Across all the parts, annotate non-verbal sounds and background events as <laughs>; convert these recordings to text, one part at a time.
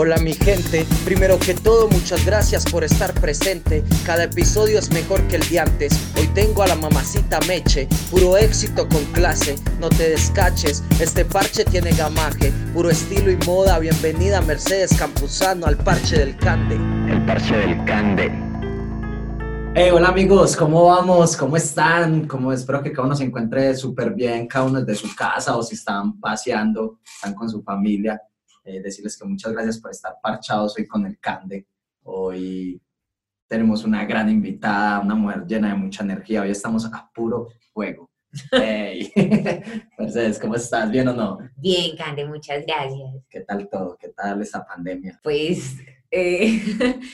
Hola mi gente, primero que todo muchas gracias por estar presente. Cada episodio es mejor que el de antes. Hoy tengo a la mamacita Meche, puro éxito con clase. No te descaches, este parche tiene gamaje, puro estilo y moda. Bienvenida Mercedes Campuzano al parche del Cande. El parche del Cande. Hey, hola amigos, ¿cómo vamos? ¿Cómo están? Como espero que cada uno se encuentre súper bien, cada uno desde su casa o si están paseando, están con su familia. Eh, decirles que muchas gracias por estar parchados hoy con el Cande. Hoy tenemos una gran invitada, una mujer llena de mucha energía. Hoy estamos a puro fuego. Hey. <laughs> <laughs> Mercedes, ¿cómo estás? ¿Bien o no? Bien, Cande, muchas gracias. ¿Qué tal todo? ¿Qué tal esta pandemia? Pues eh,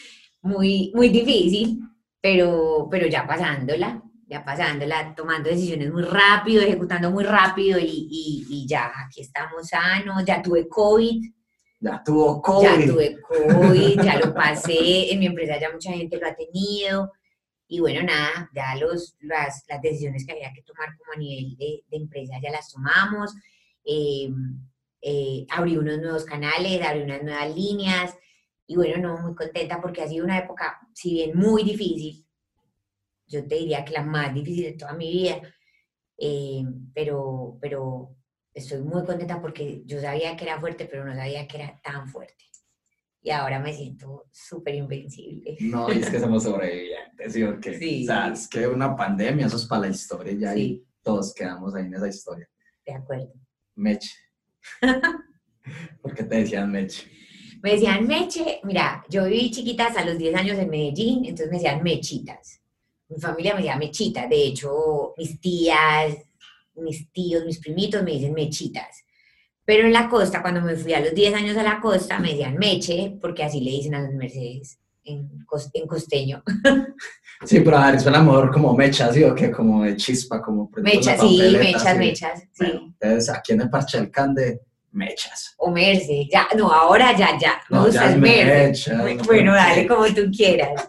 <laughs> muy, muy difícil, pero, pero ya pasándola, ya pasándola, tomando decisiones muy rápido, ejecutando muy rápido y, y, y ya aquí estamos sanos, ya tuve COVID, Ya tuvo COVID. ya tuve COVID, ya lo pasé, en mi empresa ya mucha gente lo ha tenido. Y bueno, nada, ya los, las, las decisiones que había que tomar como a nivel de, de empresa ya las tomamos, eh, eh, abrí unos nuevos canales, abrí unas nuevas líneas. Y bueno, no, muy contenta porque ha sido una época, si bien muy difícil, yo te diría que la más difícil de toda mi vida, eh, pero, pero estoy muy contenta porque yo sabía que era fuerte, pero no sabía que era tan fuerte. Y ahora me siento súper invencible. No, y es que somos sobrevivientes, ¿sí o qué? <laughs> Sí. O sea, es que una pandemia, eso es para la historia ya y Sí, todos quedamos ahí en esa historia. de acuerdo. Meche. <laughs> ¿Por qué te decían Meche? Me decían Meche, mira, yo viví chiquita hasta los 10 años en Medellín, entonces me decían Mechitas. Mi familia me decía Mechita, de hecho, mis tías, mis tíos, mis primitos me dicen Mechitas. Pero en la costa, cuando me fui a los 10 años a la costa, me decían Meche, porque así le dicen a las Mercedes en, cos- en costeño. <laughs> Sí, pero a ver, suena mejor como mecha, ¿sí o qué? Como de chispa, como Mechas, sí, mechas, sí. mechas, sí. Bueno, entonces, aquí en el Parche del Cande, mechas. O Merce, ya, no, ahora ya, ya, me No, gusta ya el es Merce. mecha. Bueno, dale como tú quieras.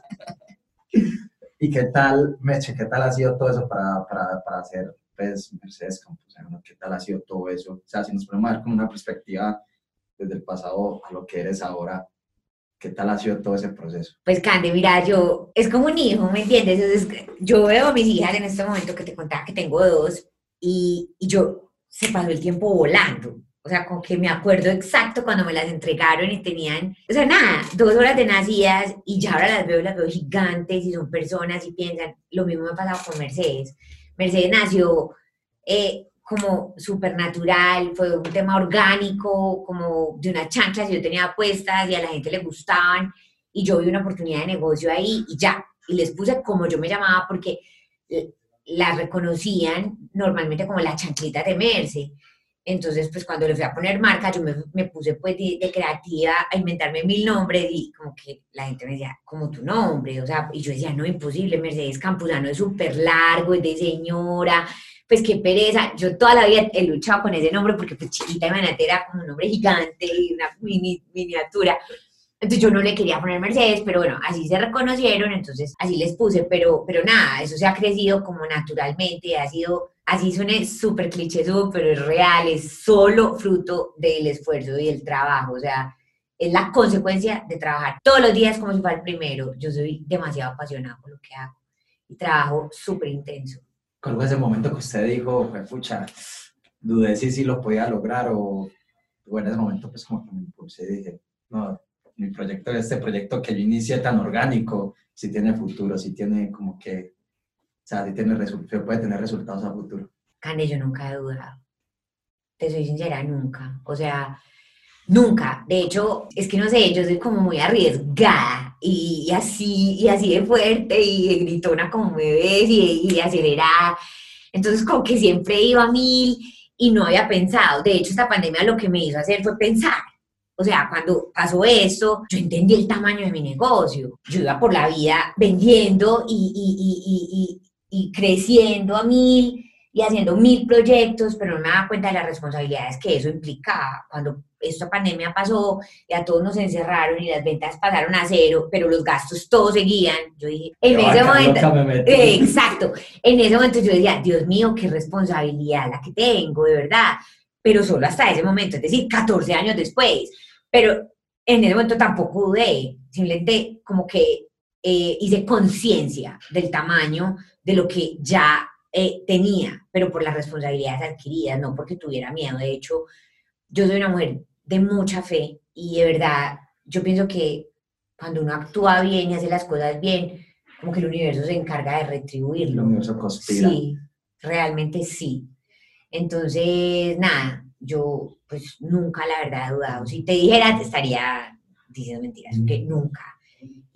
<laughs> ¿Y qué tal, Meche, qué tal ha sido todo eso para, para, para hacer, pues, Mercedes Campuzano? ¿Qué tal ha sido todo eso? O sea, si nos ponemos a ver como una perspectiva desde el pasado a lo que eres ahora, ¿qué tal ha sido todo ese proceso? Pues Cande, mira, yo, es como un hijo, ¿me entiendes? Yo veo a mis hijas en este momento que te contaba que tengo dos y, y yo, se pasó el tiempo volando. O sea, como que me acuerdo exacto cuando me las entregaron y tenían, o sea, nada, dos horas de nacidas y ya ahora las veo, las veo gigantes y son personas y piensan, lo mismo me ha pasado con Mercedes. Mercedes nació eh, como súper natural, fue un tema orgánico, como de unas chanclas yo tenía puestas y a la gente le gustaban y yo vi una oportunidad de negocio ahí y ya, y les puse como yo me llamaba porque las reconocían normalmente como la chanclita de Merce. Entonces, pues cuando le fui a poner marca, yo me, puse pues de, de creativa a inventarme mil nombres y como que la gente me decía, como tu nombre, o sea, y yo decía, no, imposible, Mercedes Campuzano es súper largo, es de señora, pues qué pereza. Yo toda la vida he luchado con ese nombre porque pues chiquita, imagínate, era como un nombre gigante y una mini, miniatura. Entonces yo no le quería poner Mercedes, pero bueno, así se reconocieron, entonces así les puse, pero, pero nada, eso se ha crecido como naturalmente, ha sido, así suene súper cliché, pero es real, es solo fruto del esfuerzo y del trabajo, o sea, es la consecuencia de trabajar todos los días como si fuera el primero. Yo soy demasiado apasionada por lo que hago y trabajo súper intenso. ¿Cuál fue ese momento que usted dijo, pucha, dudé si sí lo podía lograr o, o en ese momento pues como que me impulsé y dije, no, mi proyecto, este proyecto que yo inicié tan orgánico, si tiene futuro, si tiene como que, o sea, si tiene puede tener resultados a futuro. Cane, yo nunca he dudado. Te soy sincera, nunca. O sea, nunca. De hecho, es que no sé, yo soy como muy arriesgada y, y así, y así de fuerte y de gritona como me ves y, y de acelerada. Entonces, como que siempre iba a mil y no había pensado. De hecho, esta pandemia lo que me hizo hacer fue pensar. O sea, cuando pasó esto, yo entendí el tamaño de mi negocio. Yo iba por la vida vendiendo y, y, y, y, creciendo a mil y haciendo mil proyectos, pero no me daba cuenta de las responsabilidades que eso implicaba. Cuando esta pandemia pasó y a todos nos encerraron y las ventas pasaron a cero, pero los gastos todos seguían, yo dije, en Yo ese momento, me eh, <laughs> Exacto. En ese momento yo decía, Dios mío, qué responsabilidad la que tengo, de verdad. Pero solo hasta ese momento, es decir, 14 años después. Pero en ese momento tampoco dudé, simplemente como que eh, hice conciencia del tamaño de lo que ya eh, tenía, pero por las responsabilidades adquiridas, no porque tuviera miedo. De hecho, yo soy una mujer de mucha fe y de verdad, yo pienso que cuando uno actúa bien y hace las cosas bien, como que el universo se encarga de retribuirlo. El universo conspira. Sí, realmente sí. Entonces, nada, yo pues nunca la verdad he dudado. Si te dijera, te estaría diciendo mentiras, que nunca.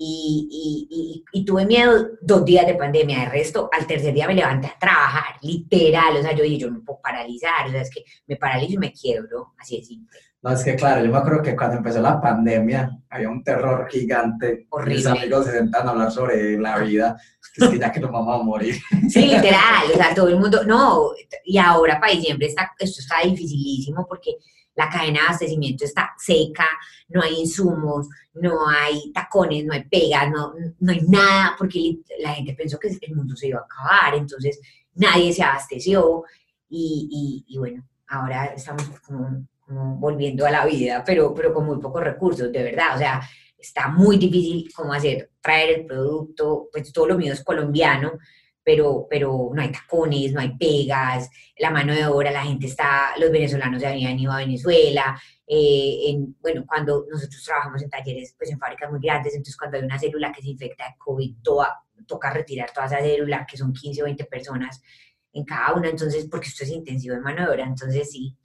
Y, y, y, y, tuve miedo dos días de pandemia, de resto, al tercer día me levanté a trabajar, literal, o sea, yo dije, yo me puedo paralizar, o sea, es que me paralizo y me quiebro, así de simple. No, es que claro, yo me acuerdo que cuando empezó la pandemia había un terror gigante. Horrible. Mis amigos se sentan a hablar sobre la vida, que es que ya que nos vamos a morir. <laughs> Sí, literal, o sea, todo el mundo, no, y ahora para diciembre está, esto está dificilísimo porque la cadena de abastecimiento está seca, no hay insumos, no hay tacones, no hay pegas, no, no hay nada, porque la gente pensó que el mundo se iba a acabar, entonces nadie se abasteció y, y, y bueno, ahora estamos como, como, volviendo a la vida, pero, pero con muy pocos recursos, de verdad, o sea, está muy difícil como hacer, traer el producto, pues todo lo mío es colombiano, pero, pero no hay tacones, no hay pegas, la mano de obra, la gente está, los venezolanos se habían ido a Venezuela, eh, en, bueno, cuando nosotros trabajamos en talleres, pues en fábricas muy grandes, entonces cuando hay una célula que se infecta de COVID, toda, toca retirar toda esa célula, que son 15 o 20 personas en cada una, entonces, porque esto es intensivo de mano de obra, entonces sí,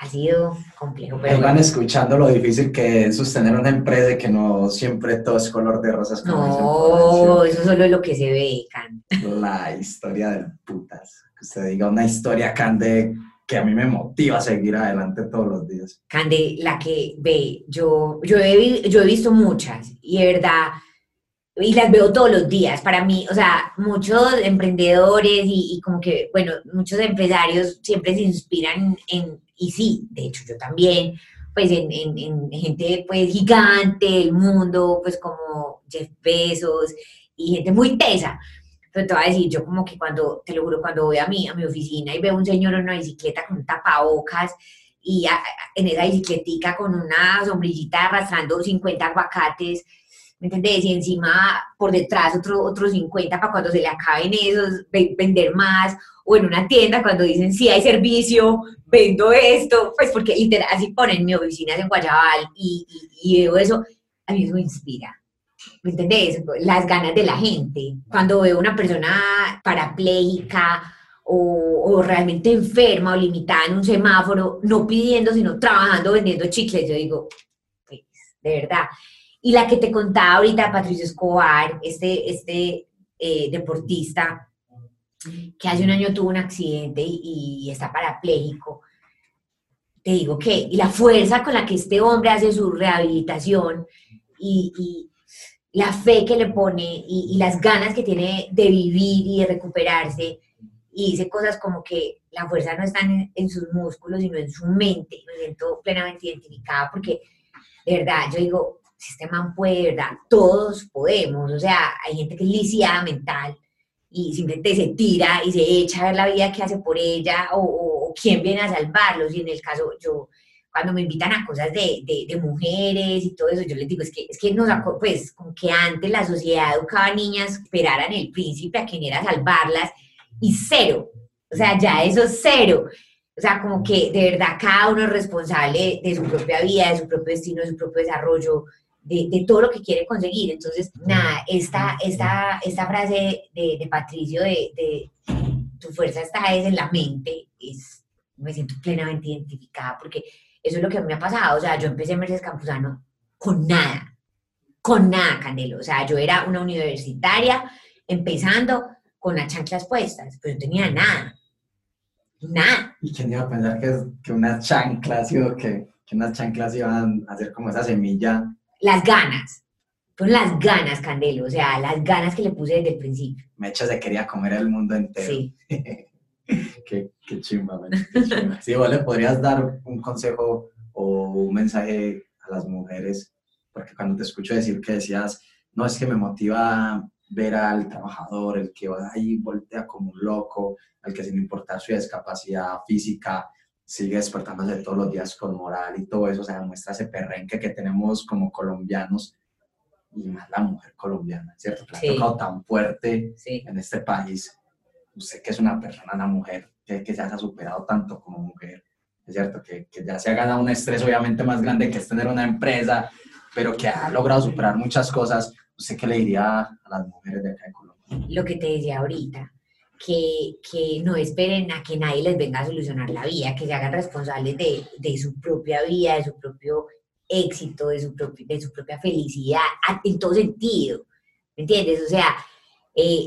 ha sido complejo. Pero Ahí van bueno. escuchando lo difícil que es sostener una empresa y que no siempre todo es color de rosas. como No, eso solo es lo que se ve, Can. La historia del putas. Que usted diga una historia, Can, de que a mí me motiva a seguir adelante todos los días. Cande, la que ve, yo, yo, he, yo he visto muchas y de verdad, y las veo todos los días. Para mí, o sea, muchos emprendedores y, y como que, bueno, muchos empresarios siempre se inspiran en, y sí, de hecho yo también, pues en, en, en gente pues gigante del mundo, pues como Jeff Bezos y gente muy tesa. Pero te voy a decir, yo como que cuando, te lo juro, cuando voy a mi, a mi oficina y veo un señor en una bicicleta con tapabocas y a- en esa bicicletica con una sombrillita arrastrando 50 aguacates, ¿me entendés? Y encima por detrás otro, otros 50 para cuando se le acaben esos, ve- vender más, o en una tienda cuando dicen, sí, hay servicio, vendo esto, pues porque literal, así ponen mi oficina en Guayabal y, y, y veo eso, a mí eso me inspira. ¿Me entendés? Las ganas de la gente. Cuando veo una persona parapléjica o, o realmente enferma o limitada en un semáforo, no pidiendo, sino trabajando, vendiendo chicles, yo digo, pues, de verdad. Y la que te contaba ahorita, Patricio Escobar, este, este eh, deportista que hace un año tuvo un accidente y, y está parapléjico, te digo que, y la fuerza con la que este hombre hace su rehabilitación y, y la fe que le pone y, y las ganas que tiene de vivir y de recuperarse, y dice cosas como que la fuerza no está en, en sus músculos, sino en su mente. Me siento plenamente identificada porque, de verdad, yo digo, si este man puede, de verdad, todos podemos. O sea, hay gente que es lisiada mental y simplemente se tira y se echa a ver la vida que hace por ella o, o- o quién viene a salvarlos. Y en el caso, yo, cuando me invitan a cosas de, de, de mujeres y todo eso, yo les digo, es que, es que nos, pues, como que antes la sociedad educaba a niñas esperaran el príncipe a quien era salvarlas y cero. O sea, ya eso es cero. O sea, como que de verdad cada uno es responsable de su propia vida, de su propio destino, de su propio desarrollo, de, de todo lo que quiere conseguir. Entonces, nada, esta, esta, esta frase de, de Patricio de, de tu fuerza está es en la mente, es, me siento plenamente identificada porque eso es lo que a mí me ha pasado. O sea, yo empecé en Mercedes Campuzano con nada, con nada, Candelo. O sea, yo era una universitaria empezando con las chanclas puestas, pero no tenía nada. Nada. ¿Y quién iba a pensar que, que unas chanclas, o que, que unas chanclas iban a ser como esa semilla? Las ganas. Fueron las ganas, Candelo. O sea, las ganas que le puse desde el principio. Mecha se quería comer el mundo entero. Sí. <laughs> qué, qué chimba, qué chimba. Sí, vos le podrías dar un consejo o un mensaje a las mujeres, porque cuando te escucho decir que decías, no es que me motiva ver al trabajador, el que va ahí voltea como un loco, al que sin importar su discapacidad física sigue despertándose todos los días con moral y todo eso, o sea, muestra ese perrenque que tenemos como colombianos y más la mujer colombiana, ¿cierto? Que la Sí. ha tocado tan fuerte Sí. en este país. Usted que es una persona, una mujer, que, que ya se ha superado tanto como mujer, es cierto, que, que ya se ha ganado un estrés obviamente más grande que es tener una empresa, pero que ha logrado superar muchas cosas. ¿Usted qué le diría a las mujeres de acá de Colombia? lo que te decía ahorita, que, que no esperen a que nadie les venga a solucionar la vida, que se hagan responsables de, de su propia vida, de su propio éxito, de su, propi- de su propia felicidad, en todo sentido, ¿me entiendes? O sea, eh,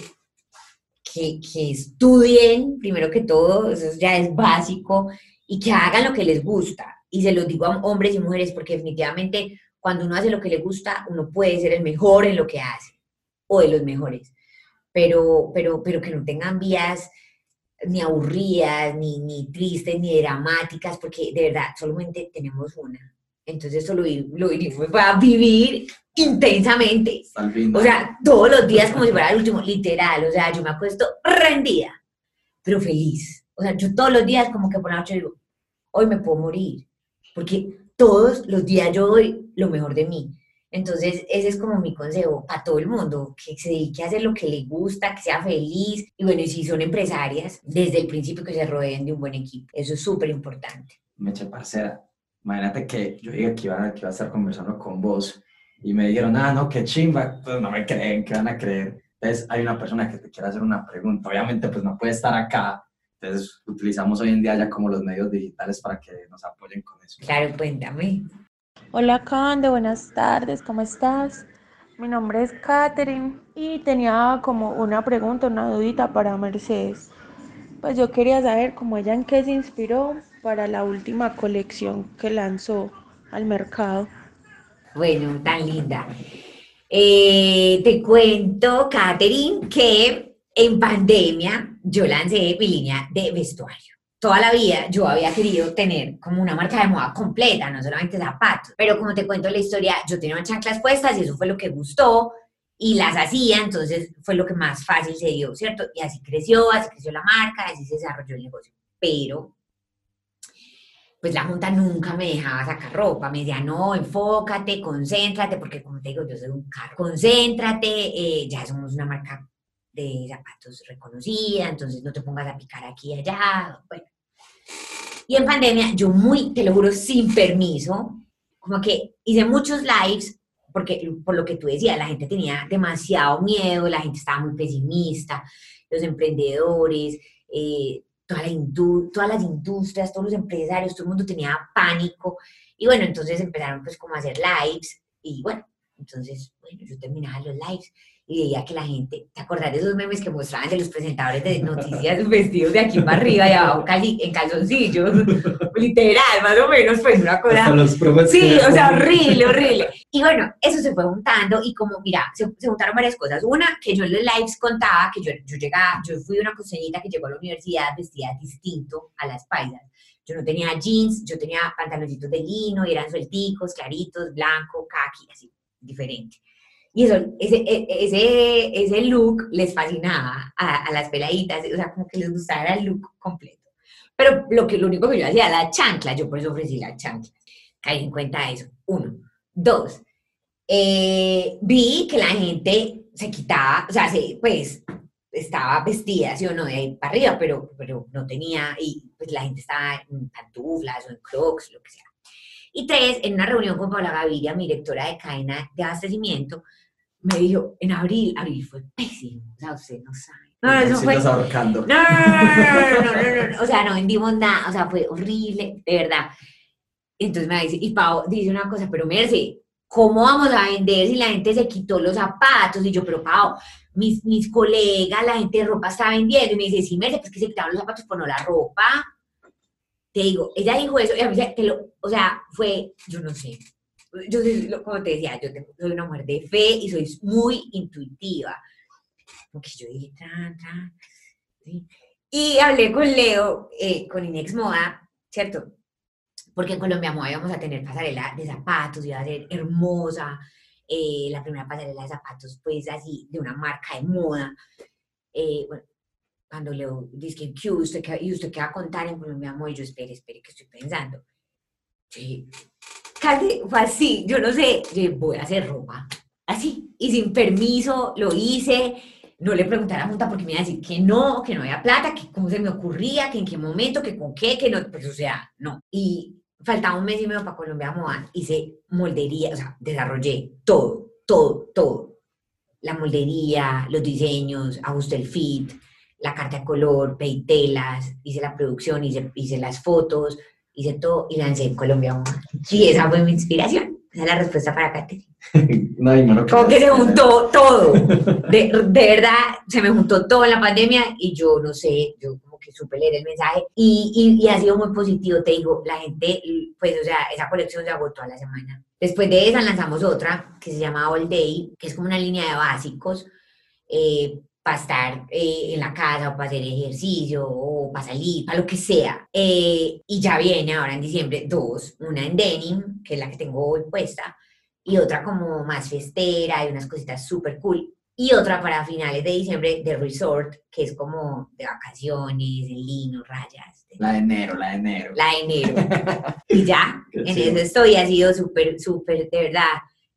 que, que estudien, primero que todo, eso ya es básico, y que hagan lo que les gusta. Y se los digo a hombres y mujeres, porque definitivamente cuando uno hace lo que le gusta, uno puede ser el mejor en lo que hace, o de los mejores pero, pero, pero que no tengan vías ni aburridas, ni, ni tristes, ni dramáticas, porque de verdad solamente tenemos una. Entonces eso lo, vi- lo vinimos a vivir intensamente. O sea, todos los días como si fuera el último, literal. O sea, yo me acuesto rendida, pero feliz. O sea, yo todos los días como que por la noche digo, hoy me puedo morir, porque todos los días yo doy lo mejor de mí. Entonces, ese es como mi consejo para todo el mundo, que se dedique a hacer lo que le gusta, que sea feliz. Y bueno, y si son empresarias, desde el principio que se rodeen de un buen equipo. Eso es súper importante. Meche, parcera, imagínate que yo dije que iba, que iba a estar conversando con vos y me dijeron, ah, no, qué chimba, pues no me creen, ¿qué van a creer? Entonces hay una persona que te quiere hacer una pregunta, obviamente pues no puede estar acá, entonces utilizamos hoy en día ya como los medios digitales para que nos apoyen con eso. Claro, cuéntame. Hola Cande, buenas tardes, ¿cómo estás? Mi nombre es Katherine y tenía como una pregunta, una dudita para Mercedes. Pues yo quería saber cómo ella en qué se inspiró para la última colección que lanzó al mercado. Bueno, tan linda. Eh, te cuento, Katherine, que en pandemia yo lancé mi línea de vestuario. Toda la vida yo había querido tener como una marca de moda completa, no solamente zapatos. Pero como te cuento la historia, yo tenía unas chanclas puestas y eso fue lo que gustó y las hacía, entonces fue lo que más fácil se dio, ¿cierto? Y así creció, así creció la marca, así se desarrolló el negocio. Pero pues la junta nunca me dejaba sacar ropa, me decía, no, enfócate, concéntrate, porque como te digo, yo soy un carro, concéntrate, eh, ya somos una marca de zapatos reconocida, entonces no te pongas a picar aquí y allá, bueno. Y en pandemia, yo muy, te lo juro, sin permiso, como que hice muchos lives, porque por lo que tú decías, la gente tenía demasiado miedo, la gente estaba muy pesimista, los emprendedores, eh, todas las industrias, todos los empresarios, todo el mundo tenía pánico. Y bueno, entonces empezaron pues como a hacer lives y bueno, entonces, bueno, yo terminaba los lives y veía que la gente, ¿te acordás de esos memes que mostraban de los presentadores de noticias <laughs> vestidos de aquí para arriba y abajo cali- en calzoncillos? <laughs> Literal, más o menos, pues una cosa... los Sí, o sea, horrible, horrible. <laughs> Y bueno, eso se fue juntando y como, mira, se, se juntaron varias cosas. Una, que yo en los lives contaba que yo, yo llegaba, yo fui una costeñita que llegó a la universidad vestida distinto a las paisas. Yo no tenía jeans, yo tenía pantaloncitos de lino y eran suelticos, claritos, blanco, khaki, así, diferente. Y eso, ese, e- ese, ese look les fascinaba a, las peladitas, o sea, como que les gustaba el look completo. Pero lo, que, lo único que yo hacía era la chancla, yo por eso ofrecí la chancla. Caí en cuenta eso. Uno. Dos. eh, vi que la gente se quitaba, o sea, se, pues estaba vestida, sí o no, de ahí para arriba, pero, pero no tenía, y pues la gente estaba en pantuflas o en crocs, lo que sea. Y tres, en una reunión con Paula Gaviria, mi directora de cadena de abastecimiento, me dijo, en abril, abril fue pésimo, o sea, usted no sabe. No, no, eso fue... No, no, no, no, no, o sea, no vendimos nada, o sea, fue horrible, de verdad. Entonces me dice, y Pau dice una cosa, pero Merce, ¿cómo vamos a vender si la gente se quitó los zapatos? Y yo, pero Pau, mis, mis colegas, la gente de ropa está vendiendo. Y me dice, sí, Merce, pues que se quitaron los zapatos, pero no la ropa. Te digo, ella dijo eso, y a mí, se- te lo, o sea, fue, yo no sé, yo como te decía, yo soy una mujer de fe y soy muy intuitiva. Porque yo dije, tran, ¿sí? Y hablé con Leo, eh, con Inex Moda, ¿cierto? Porque en Colombia Moda íbamos a tener pasarela de zapatos, iba a ser hermosa, eh, la primera pasarela de zapatos, pues así, de una marca de moda. Eh, bueno, cuando le dije, ¿qué usted, qué, ¿y usted qué va a contar en Colombia? Y yo, espere, espere, que estoy pensando. Sí, casi fue así, yo no sé, yo voy a hacer ropa, así, y sin permiso lo hice, no le pregunté a la junta porque me iba a decir que no, que no había plata, que cómo se me ocurría, que en qué momento, que con qué, que no, pues o sea, no. Y faltaba un mes y medio para Colombia Moda, hice moldería, o sea, desarrollé todo, todo, todo. La moldería, los diseños, ajusté el fit, la carta de color, peitelas, hice la producción, hice, hice las fotos, hice todo y lancé en Colombia. Y esa fue mi inspiración. Esa es la respuesta para Katherine. <laughs> no, no Como que se juntó todo. <laughs> De, de, verdad, se me juntó todo en la pandemia y yo no sé, yo como que supe leer el mensaje y, y, y, ha sido muy positivo. Te digo, la gente, pues, o sea, esa colección se agotó a la semana. Después de esa lanzamos otra que se llama All Day, que es como una línea de básicos. Eh, para estar eh, en la casa o para hacer ejercicio o para salir, para lo que sea. Eh, y ya viene ahora en diciembre dos, una en denim, que es la que tengo hoy puesta, y otra como más festera y unas cositas súper cool. Y otra para finales de diciembre de resort, que es como de vacaciones, de lino, rayas. De... La de enero, la de enero. La de enero. <laughs> y ya, en eso estoy, ha sido súper, súper, de verdad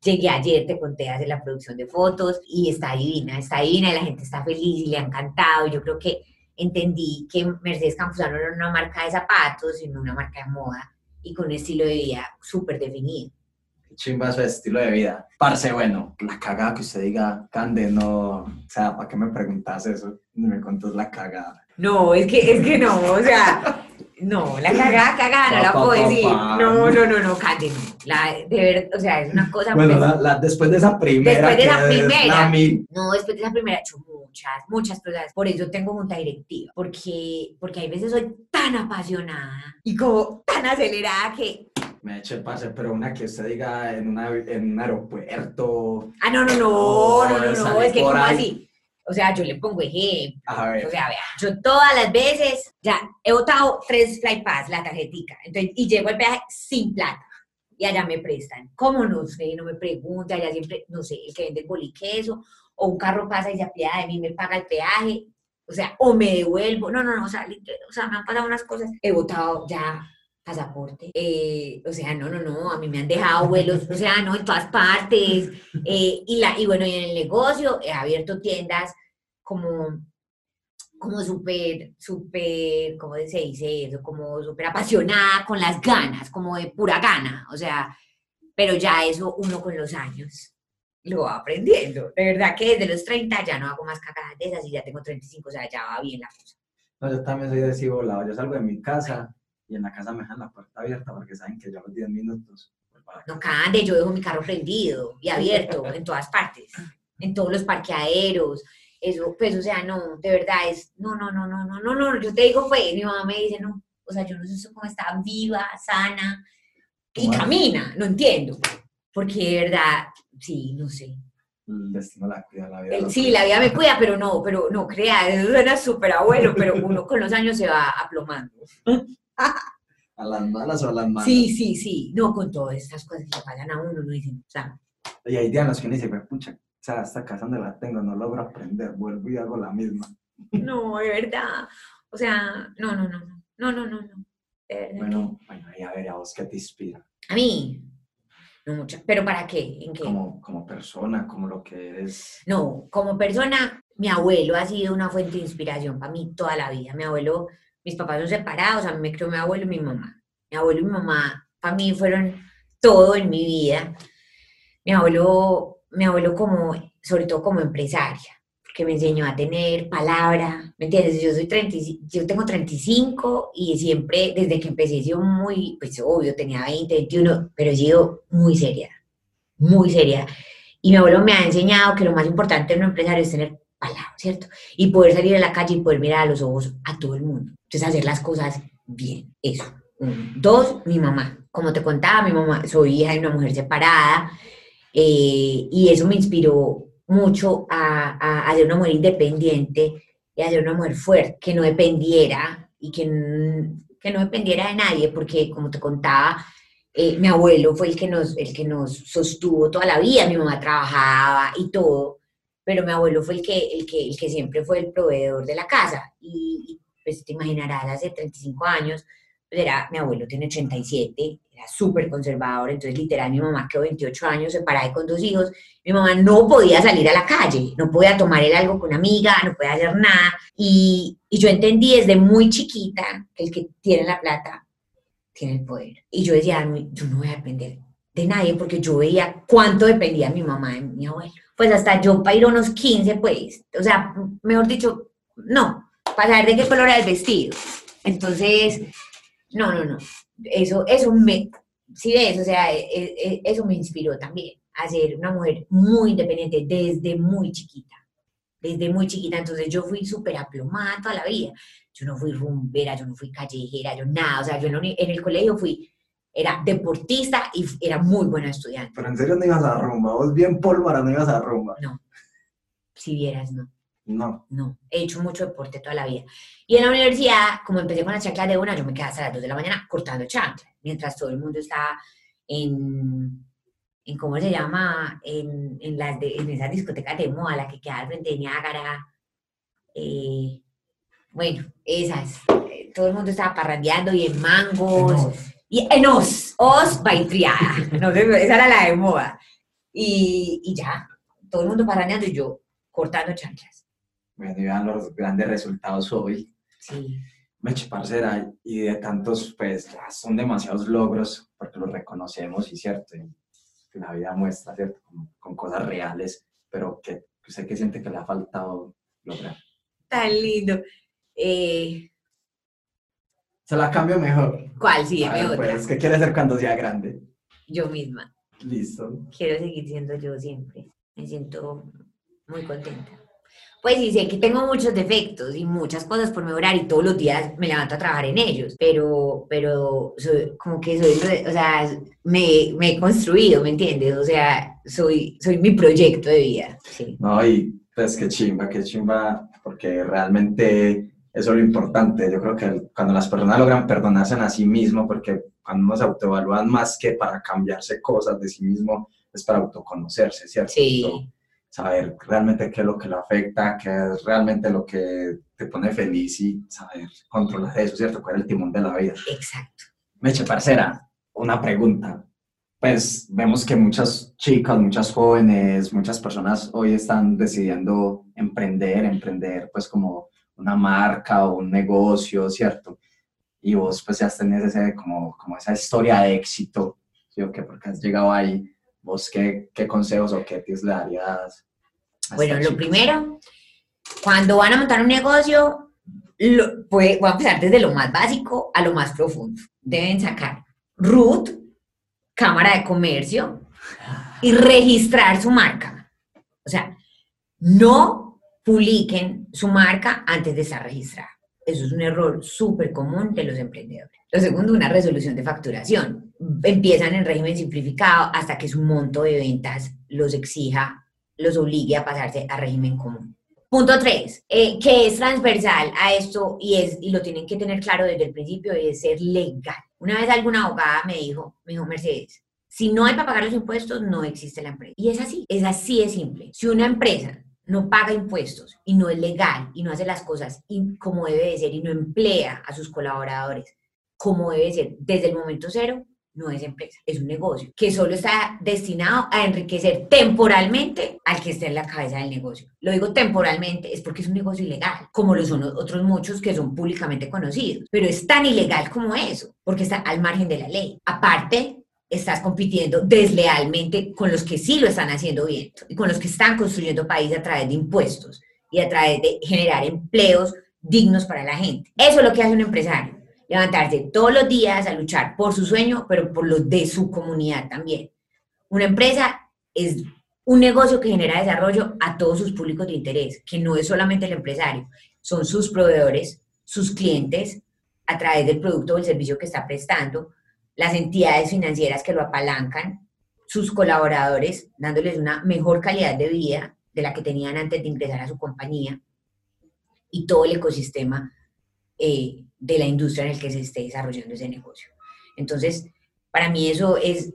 Llegué ayer, te conté, a hacer la producción de fotos y está divina, está divina y la gente está feliz y le ha encantado. Yo creo que entendí que Mercedes Campuzano no era una marca de zapatos, sino una marca de moda y con un estilo de vida súper definido. Chimba su estilo de vida. Parce, bueno, la cagada que usted diga, Cande, no, o sea, ¿para qué me preguntas eso? Me contas la cagada. No, es que, es que no, o sea, <laughs> no, la cagada, cagada, no la puedo decir. No, no, no, no, cállate, La, de ver, o sea, es una cosa. Bueno, la, la, después de esa primera. Después de esa primera. No, después de esa primera he hecho muchas, muchas cosas. Por eso tengo junta directiva. Porque, porque hay veces soy tan apasionada y como tan acelerada que me eche pase, pero una que usted diga en, una, en un aeropuerto. Ah, no, no, no, no, no, no, es que como así. O sea, yo le pongo ejemplo. O sea, vea, yo todas las veces, ya, he votado tres fly pass, la tarjetica. Entonces, y llego al peaje sin plata. Y allá me prestan. ¿Cómo no sé? No me pregunta, allá siempre, no sé, el que vende el boliqueso, o un carro pasa y se apiada de mí, me paga el peaje. O sea, o me devuelvo. No, no, no, o sea, o sea me han pasado unas cosas. He votado ya pasaporte. Eh, o sea, no, no, no, a mí me han dejado vuelos, o sea, no, en todas partes. Eh, y, la, y bueno, y en el negocio he abierto tiendas como, como súper, súper, ¿cómo se dice eso? Como súper apasionada, con las ganas, como de pura gana. O sea, pero ya eso uno con los años lo va aprendiendo. De verdad que desde los 30 ya no hago más cagadas de esas y ya tengo 35, o sea, ya va bien la cosa. No, yo también soy así volado. Yo salgo de mi casa y en la casa me dejan la puerta abierta porque saben que ya los 10 minutos. Pues, no cande, yo dejo mi carro prendido y abierto en todas partes, en todos los parqueaderos. Eso, pues, o sea, no, de verdad es, no, no, no, no, no, no, no, yo te digo, pues, mi mamá me dice, no, o sea, yo no sé cómo está viva, sana y camina, no entiendo, porque de verdad, sí, no sé. El destino la cuida, la vida. sí, la vida me <laughs> cuida, pero no, pero no crea, eso suena súper abuelo, pero uno con los años se va aplomando a las malas o a las malas. Sí, sí, sí. No, con todas estas cosas que le pagan a uno, no dicen, o. Y hay días que uno dice, pucha, o sea, esta casa donde la tengo no logro aprender, vuelvo y hago la misma. No, de verdad. O sea, no, no, no, no, no, no, no. no. Bueno, bueno, y a ver, ¿a vos qué te inspira? A mí. No mucho. ¿Pero para qué? ¿En qué? Como, como persona, como lo que eres. No, como persona, mi abuelo ha sido una fuente de inspiración para mí toda la vida. Mi abuelo mis papás son separados, a mí me crió mi abuelo y mi mamá. Mi abuelo y mi mamá para mí fueron todo en mi vida. Mi abuelo, mi abuelo como, sobre todo como empresaria, porque me enseñó a tener palabra, ¿me entiendes? Yo, soy 30, yo tengo 35 y siempre, desde que empecé, he sido muy, pues obvio, tenía 20, 21, pero he sido muy seria, muy seria. Y mi abuelo me ha enseñado que lo más importante en un empresario es tener palabra, ¿cierto? Y poder salir a la calle y poder mirar a los ojos a todo el mundo. Entonces, hacer las cosas bien, eso. Dos, mi mamá. Como te contaba, mi mamá, soy hija de una mujer separada eh, y eso me inspiró mucho a, a, ser una mujer independiente y a ser una mujer fuerte, que no dependiera y que, que no dependiera de nadie, porque como te contaba, eh, mi abuelo fue el que, nos, el que nos sostuvo toda la vida, mi mamá trabajaba y todo, pero mi abuelo fue el que, el que, el que siempre fue el proveedor de la casa. Y, pues te imaginarás, hace 35 años, pues era, mi abuelo tiene 87, era súper conservador, entonces literal mi mamá quedó 28 años separada con dos hijos, mi mamá no podía salir a la calle, no podía tomar el algo con una amiga, no podía hacer nada, y, y yo entendí desde muy chiquita que el que tiene la plata tiene el poder. Y yo decía, yo no voy a depender de nadie porque yo veía cuánto dependía mi mamá de mi abuelo. Pues hasta yo para ir unos 15, pues, o sea, mejor dicho, no, para saber de qué color era el vestido. Entonces, no, no, no. Eso, eso me, si ves, o sea, e, e, eso me inspiró también a ser una mujer muy independiente desde muy chiquita. Desde muy chiquita, entonces yo fui súper aplomada toda la vida. Yo no fui rumbera, yo no fui callejera, yo nada. O sea, yo en el colegio fui, era deportista y era muy buena estudiante. Pero en serio no ibas a rumba, vos bien pólvora no ibas a rumba. No, si vieras, no. No. No, he hecho mucho deporte toda la vida. Y en la universidad, como empecé con las chanclas de una, yo me quedaba hasta las 2 de la mañana cortando chanclas, mientras todo el mundo estaba en, en ¿cómo se llama? En, en, las de, en esas discotecas de moda, la que queda al frente de Niágara. Eh, bueno, esas. Eh, todo el mundo estaba parrandeando y en mangos. Y en Os, Os Baitriada. No esa era la de moda. Y, y ya, todo el mundo parrandeando y yo cortando chanclas. Bueno, y vean los grandes resultados hoy. Sí. Meche, parcera, y de tantos, pues, ya son demasiados logros, porque los reconocemos, y cierto, y la vida muestra, ¿cierto? Con, con cosas reales, pero que usted que siente que le ha faltado lograr. Tan lindo. Eh, Se la cambio mejor. ¿Cuál? Sí, dime ver, otra. pues, ¿qué quiere ser cuando sea grande? Yo misma. Listo. Quiero seguir siendo yo siempre. Me siento muy contenta. Pues sí, sé que tengo muchos defectos y muchas cosas por mejorar y todos los días me levanto a trabajar en ellos, pero, pero soy, como que soy, o sea, me, me he construido, ¿me entiendes? O sea, soy, soy mi proyecto de vida. Sí. No, y pues qué chimba, qué chimba, porque realmente eso es lo importante. Yo creo que cuando las personas logran perdonarse a sí mismo, porque cuando uno se autoevalúan más que para cambiarse cosas de sí mismo, es para autoconocerse, ¿cierto? Sí. Saber realmente qué es lo que lo afecta, qué es realmente lo que te pone feliz y saber controlar eso, ¿cierto? Cuál es el timón de la vida. Exacto. Meche, parcera, una pregunta. Pues vemos que muchas chicas, muchas jóvenes, muchas personas hoy están decidiendo emprender, emprender pues como una marca o un negocio, ¿cierto? Y vos pues ya tenés ese, como, como esa historia de éxito, ¿sí o qué? Porque has llegado ahí. ¿Vos qué, qué consejos o qué tips le darías? Bueno, lo primero, cuando van a montar un negocio, lo, pues, voy a empezar desde lo más básico a lo más profundo. Deben sacar RUT, Cámara de Comercio, y registrar su marca. O sea, no publiquen su marca antes de estar registrada. Eso es un error súper común de los emprendedores. Lo segundo, una resolución de facturación. Empiezan en régimen simplificado hasta que su monto de ventas los exija, los obligue a pasarse a régimen común. Punto tres, eh, que es transversal a esto y, es, y lo tienen que tener claro desde el principio, es ser legal. Una vez alguna abogada me dijo, me dijo Mercedes, si no hay para pagar los impuestos, no existe la empresa. Y es así, es así de simple. Si una empresa no paga impuestos y no es legal y no hace las cosas como debe de ser y no emplea a sus colaboradores como debe ser desde el momento cero, no es empresa, es un negocio que solo está destinado a enriquecer temporalmente al que esté en la cabeza del negocio. Lo digo temporalmente es porque es un negocio ilegal, como lo son otros muchos que son públicamente conocidos, pero es tan ilegal como eso, porque está al margen de la ley. Aparte, estás compitiendo deslealmente con los que sí lo están haciendo bien y con los que están construyendo país a través de impuestos y a través de generar empleos dignos para la gente. Eso es lo que hace un empresario levantarse todos los días a luchar por su sueño, pero por los de su comunidad también. Una empresa es un negocio que genera desarrollo a todos sus públicos de interés, que no es solamente el empresario, son sus proveedores, sus clientes, a través del producto o el servicio que está prestando, las entidades financieras que lo apalancan, sus colaboradores, dándoles una mejor calidad de vida de la que tenían antes de ingresar a su compañía, y todo el ecosistema eh, de la industria en el que se esté desarrollando ese negocio. Entonces, para mí eso es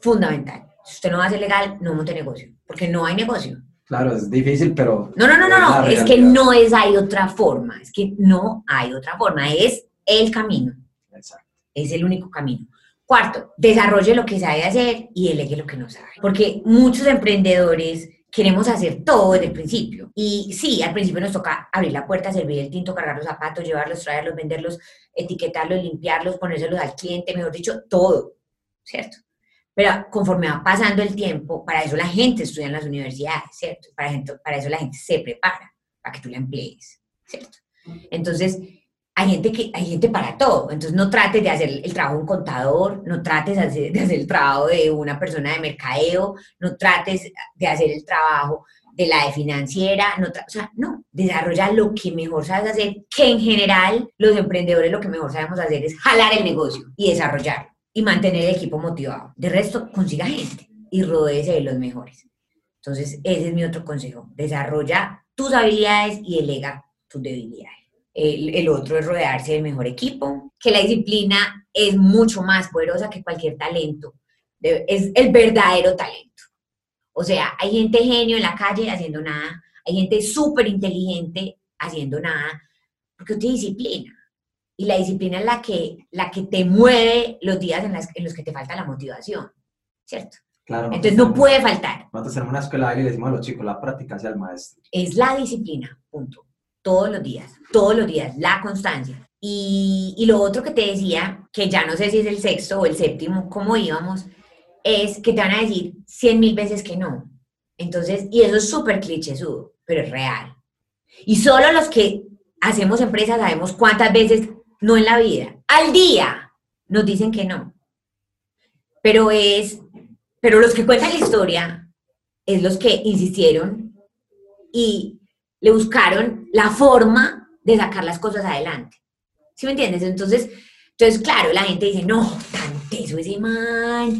fundamental. Si usted no hace legal, no monte negocio, porque no hay negocio. Claro, es difícil, pero... No, no, no, no, no, es que no es hay otra forma, es que no hay otra forma, es el camino, Exacto. es el único camino. Cuarto, desarrolle lo que sabe hacer y delegue lo que no sabe. Porque muchos emprendedores queremos hacer todo desde el principio. Y sí, al principio nos toca abrir la puerta, servir el tinto, cargar los zapatos, llevarlos, traerlos, venderlos, etiquetarlos, limpiarlos, ponérselos al cliente, mejor dicho, todo, ¿cierto? Pero conforme va pasando el tiempo, para eso la gente estudia en las universidades, ¿cierto? Para, para eso la gente se prepara, para que tú la emplees, ¿cierto? Entonces, hay gente que hay gente para todo. Entonces no trates de hacer el trabajo de un contador, no trates de hacer, el trabajo de una persona de mercadeo, no trates de hacer el trabajo de la de financiera, no o sea, no, desarrolla lo que mejor sabes hacer, que en general los emprendedores lo que mejor sabemos hacer es jalar el negocio y desarrollarlo y mantener el equipo motivado. De resto, consiga gente y rodéese de los mejores. Entonces, ese es mi otro consejo. Desarrolla tus habilidades y delega tus debilidades. El, el otro es rodearse del mejor equipo, que la disciplina es mucho más poderosa que cualquier talento. Es el verdadero talento. O sea, hay gente genio en la calle haciendo nada, hay gente súper inteligente haciendo nada, porque usted disciplina. Y la disciplina es la que, la que te mueve los días en, las- en los que te falta la motivación, ¿cierto? Claro. Entonces no puede faltar. Nosotros tenemos una escuela de baile y le decimos a los chicos, la práctica hacia el maestro. es la disciplina, punto. Todos los días, todos los días, la constancia. Y, y lo otro que te decía, que ya no sé si es el sexto o el séptimo, cómo íbamos, es que te van a decir cien mil veces que no. Entonces, y eso es súper clichésudo, pero es real. Y solo los que hacemos empresas sabemos cuántas veces no en la vida, al día, nos dicen que no. Pero es, pero los que cuentan la historia es los que insistieron y le buscaron la forma de sacar las cosas adelante. ¿Sí me entiendes? Entonces, entonces claro, la gente dice, no, tan teso ese man,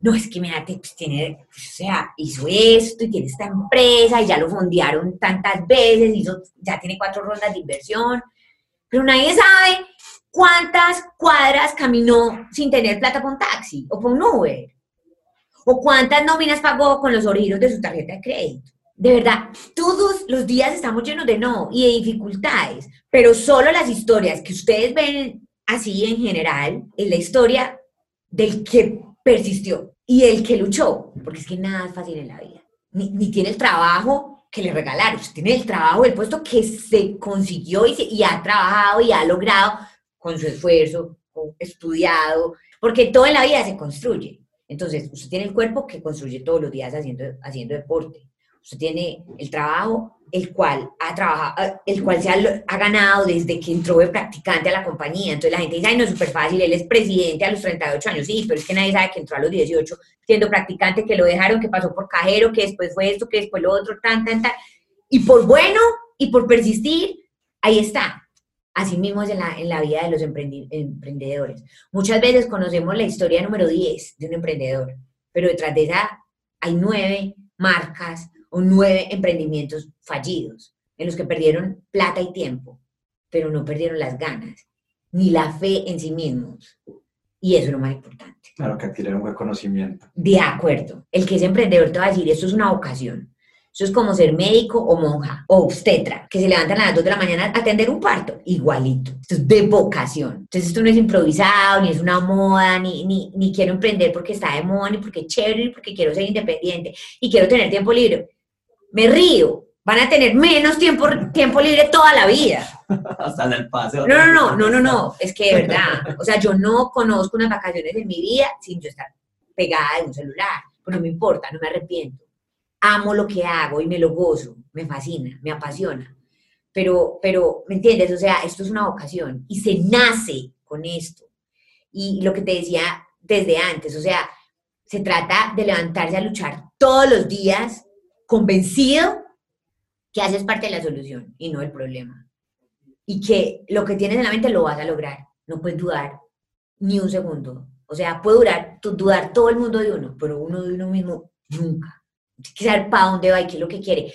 no, es que mira, pues tiene, pues, o sea, hizo esto y tiene esta empresa y ya lo fondearon tantas veces, hizo, ya tiene cuatro rondas de inversión, pero nadie sabe cuántas cuadras caminó sin tener plata por un taxi o por un Uber, o cuántas nóminas pagó con los originos de su tarjeta de crédito. De verdad, todos los días estamos llenos de no y de dificultades, pero solo las historias que ustedes ven así en general es la historia del que persistió y el que luchó, porque es que nada es fácil en la vida. Ni, ni tiene el trabajo que le regalaron, usted tiene el trabajo, el puesto que se consiguió y, se- y ha trabajado y ha logrado con su esfuerzo, con estudiado, porque todo en la vida se construye. Entonces, usted tiene el cuerpo que construye todos los días haciendo, haciendo deporte. Usted tiene el trabajo, el cual ha trabajado, el cual se ha, ha ganado desde que entró de practicante a la compañía. Entonces la gente dice, ay, no es súper fácil, él es presidente a los 38 años. Sí, pero es que nadie sabe que entró a los 18 siendo practicante, que lo dejaron, que pasó por cajero, que después fue esto, que después lo otro, tan, tan, tan. Y por bueno y por persistir, ahí está. Así mismo es en la, en la vida de los emprendedores. Muchas veces conocemos la historia número 10 de un emprendedor, pero detrás de esa hay nueve marcas o nueve emprendimientos fallidos en los que perdieron plata y tiempo, pero no perdieron las ganas ni la fe en sí mismos. Y eso es lo más importante. Claro, que adquirir un buen conocimiento. De acuerdo. El que es emprendedor te va a decir, esto es una vocación. Eso es como ser médico o monja o obstetra, que se levantan a las 2 de la mañana a atender un parto. Igualito. Esto es de vocación. Entonces esto no es improvisado, ni es una moda, ni, ni, ni quiero emprender porque está de moda, ni porque es chévere, ni porque quiero ser independiente y quiero tener tiempo libre. Me río. Van a tener menos tiempo, tiempo libre toda la vida. <laughs> Hasta en el paseo. No, no, no, no, no, no, es que de verdad, o sea, yo no conozco unas vacaciones en mi vida sin yo estar pegada de un celular, pero no me importa, no me arrepiento. Amo lo que hago y me lo gozo, me fascina, me apasiona. Pero, pero, ¿me entiendes? O sea, esto es una vocación y se nace con esto. Y lo que te decía desde antes, o sea, se trata de levantarse a luchar todos los días convencido que haces parte de la solución y no del problema y que lo que tienes en la mente lo vas a lograr. No puedes dudar ni un segundo. O sea, puede durar, dudar todo el mundo de uno, pero uno de uno mismo nunca. Tienes que saber para dónde va y qué es lo que quiere.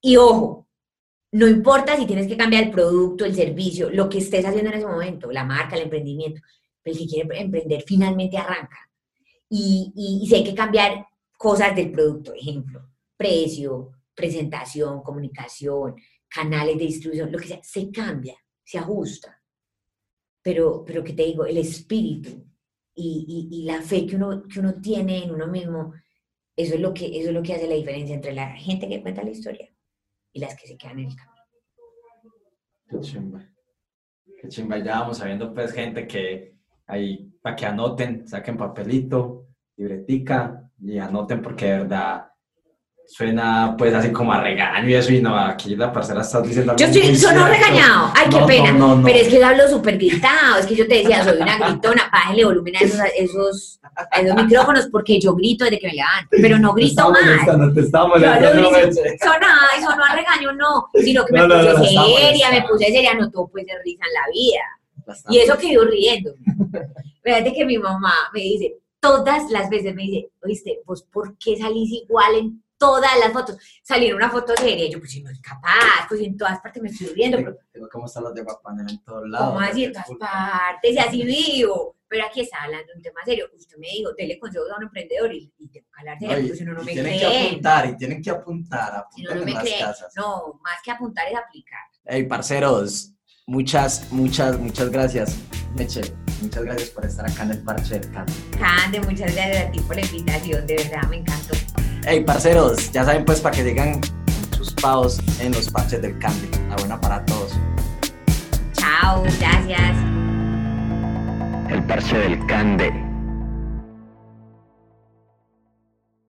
Y ojo, no importa si tienes que cambiar el producto, el servicio, lo que estés haciendo en ese momento, la marca, el emprendimiento, pero el que quiere emprender finalmente arranca. Y, y, y si hay que cambiar cosas del producto, ejemplo, precio, presentación, comunicación, canales de distribución, lo que sea, se cambia, se ajusta. Pero, pero que te digo, el espíritu y, y, y la fe que uno, que uno tiene en uno mismo, eso es, lo que, eso es lo que hace la diferencia entre la gente que cuenta la historia y las que se quedan en el camino. Qué chimba. Qué chimba. Ya vamos sabiendo, pues, gente que ahí, para que anoten, saquen papelito, libretica y anoten porque de verdad suena pues así como a regaño y eso y no, aquí la parcera está diciendo algo Yo estoy, muy cierto. regañado, ay, qué No, pena. no, no, no. Pero es que hablo súper gritado, es que yo te decía, soy una gritona, bájale volumen a esos, esos, a esos micrófonos porque yo grito desde que me levanto, pero no Te grito estaba mal. molestando, te estaba Yo hablo molestando, gris- Meche. Sonó, ay, sonó a regaño, no, sino que me No, no, puse no, estaba seria, me molestando. puse seria, no todo pues de risa en la vida. Y eso que yo riendo. Fíjate que mi mamá me dice, todas las veces me dice, oíste, vos por qué salís igual en todas las fotos? Salí en una foto seria, yo pues si no es capaz, pues en todas partes me estoy riendo, pero Pero cómo están los de Guapanela en todos lados. ¿cómo así en todas partes? Y así vivo. Pero aquí está hablando de un tema serio. Usted me dijo, dele consejos a un emprendedor y, y tengo que hablar No, y- porque si no, no me tienen que creen. apuntar, y tienen que apuntar, Si no, apuntar no en me las creen. casas. No, más que apuntar es aplicar. Hey, parceros, muchas, muchas, muchas gracias. Meche, muchas gracias por estar acá en el parche del canto. Cande, muchas gracias a ti por la invitación, de verdad me encantó. Hey, parceros, ya saben pues para que sigan sus pavos en los parches del cambio. La buena para todos. Chao, gracias. El parche del Cande.